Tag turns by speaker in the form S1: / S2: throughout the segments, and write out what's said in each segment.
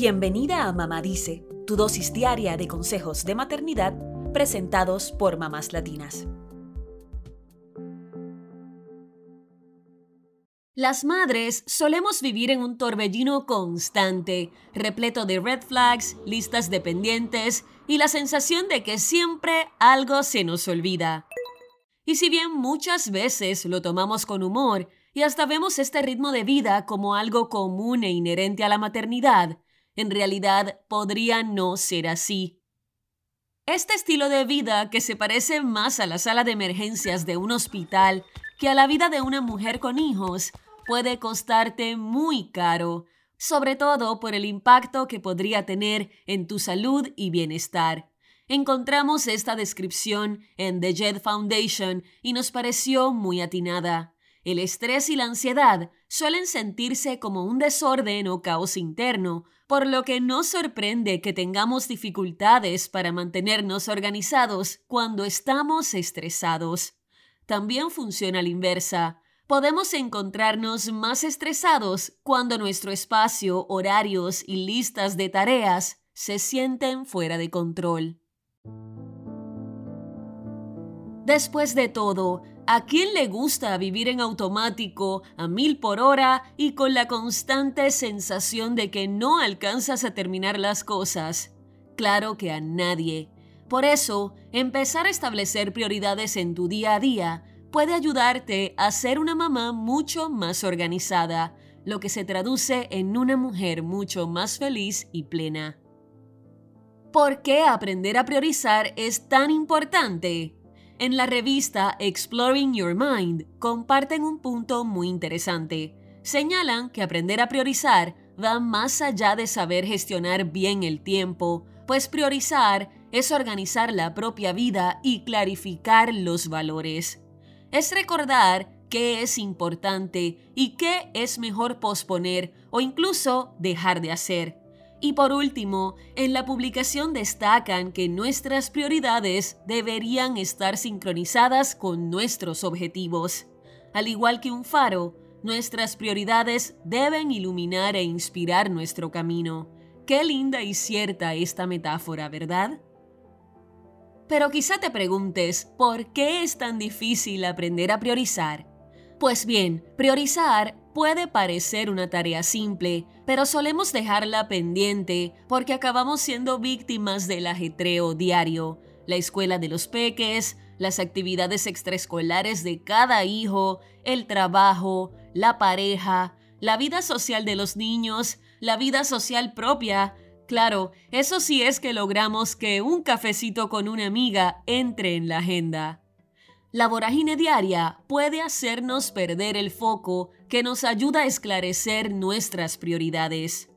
S1: Bienvenida a Mamá Dice, tu dosis diaria de consejos de maternidad presentados por mamás latinas. Las madres solemos vivir en un torbellino constante, repleto de red flags, listas de pendientes y la sensación de que siempre algo se nos olvida. Y si bien muchas veces lo tomamos con humor y hasta vemos este ritmo de vida como algo común e inherente a la maternidad, en realidad podría no ser así. Este estilo de vida, que se parece más a la sala de emergencias de un hospital que a la vida de una mujer con hijos, puede costarte muy caro, sobre todo por el impacto que podría tener en tu salud y bienestar. Encontramos esta descripción en The Jet Foundation y nos pareció muy atinada. El estrés y la ansiedad suelen sentirse como un desorden o caos interno, por lo que no sorprende que tengamos dificultades para mantenernos organizados cuando estamos estresados. También funciona la inversa. Podemos encontrarnos más estresados cuando nuestro espacio, horarios y listas de tareas se sienten fuera de control. Después de todo, ¿a quién le gusta vivir en automático a mil por hora y con la constante sensación de que no alcanzas a terminar las cosas? Claro que a nadie. Por eso, empezar a establecer prioridades en tu día a día puede ayudarte a ser una mamá mucho más organizada, lo que se traduce en una mujer mucho más feliz y plena. ¿Por qué aprender a priorizar es tan importante? En la revista Exploring Your Mind comparten un punto muy interesante. Señalan que aprender a priorizar va más allá de saber gestionar bien el tiempo, pues priorizar es organizar la propia vida y clarificar los valores. Es recordar qué es importante y qué es mejor posponer o incluso dejar de hacer. Y por último, en la publicación destacan que nuestras prioridades deberían estar sincronizadas con nuestros objetivos. Al igual que un faro, nuestras prioridades deben iluminar e inspirar nuestro camino. Qué linda y cierta esta metáfora, ¿verdad? Pero quizá te preguntes, ¿por qué es tan difícil aprender a priorizar? Pues bien, priorizar puede parecer una tarea simple, pero solemos dejarla pendiente porque acabamos siendo víctimas del ajetreo diario, la escuela de los peques, las actividades extraescolares de cada hijo, el trabajo, la pareja, la vida social de los niños, la vida social propia. Claro, eso sí es que logramos que un cafecito con una amiga entre en la agenda. La vorágine diaria puede hacernos perder el foco que nos ayuda a esclarecer nuestras prioridades.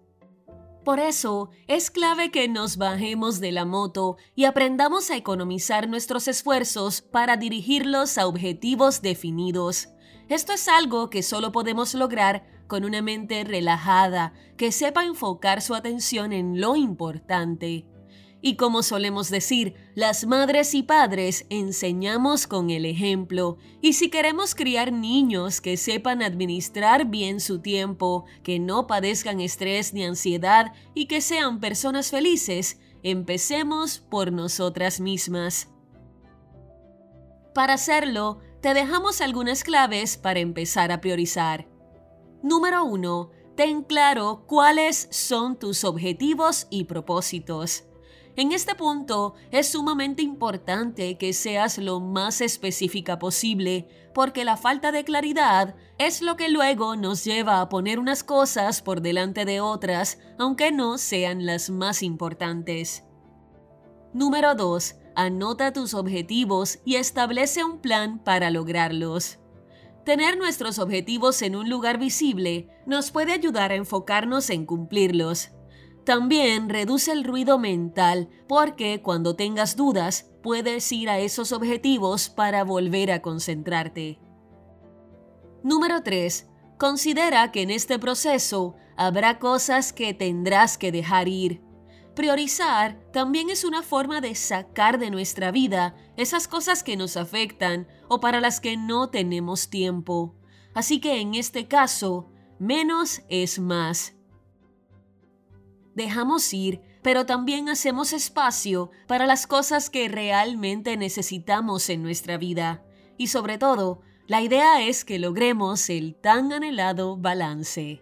S1: Por eso, es clave que nos bajemos de la moto y aprendamos a economizar nuestros esfuerzos para dirigirlos a objetivos definidos. Esto es algo que solo podemos lograr con una mente relajada que sepa enfocar su atención en lo importante. Y como solemos decir, las madres y padres enseñamos con el ejemplo. Y si queremos criar niños que sepan administrar bien su tiempo, que no padezcan estrés ni ansiedad y que sean personas felices, empecemos por nosotras mismas. Para hacerlo, te dejamos algunas claves para empezar a priorizar. Número 1. Ten claro cuáles son tus objetivos y propósitos. En este punto es sumamente importante que seas lo más específica posible, porque la falta de claridad es lo que luego nos lleva a poner unas cosas por delante de otras, aunque no sean las más importantes. Número 2. Anota tus objetivos y establece un plan para lograrlos. Tener nuestros objetivos en un lugar visible nos puede ayudar a enfocarnos en cumplirlos. También reduce el ruido mental porque cuando tengas dudas puedes ir a esos objetivos para volver a concentrarte. Número 3. Considera que en este proceso habrá cosas que tendrás que dejar ir. Priorizar también es una forma de sacar de nuestra vida esas cosas que nos afectan o para las que no tenemos tiempo. Así que en este caso, menos es más. Dejamos ir, pero también hacemos espacio para las cosas que realmente necesitamos en nuestra vida. Y sobre todo, la idea es que logremos el tan anhelado balance.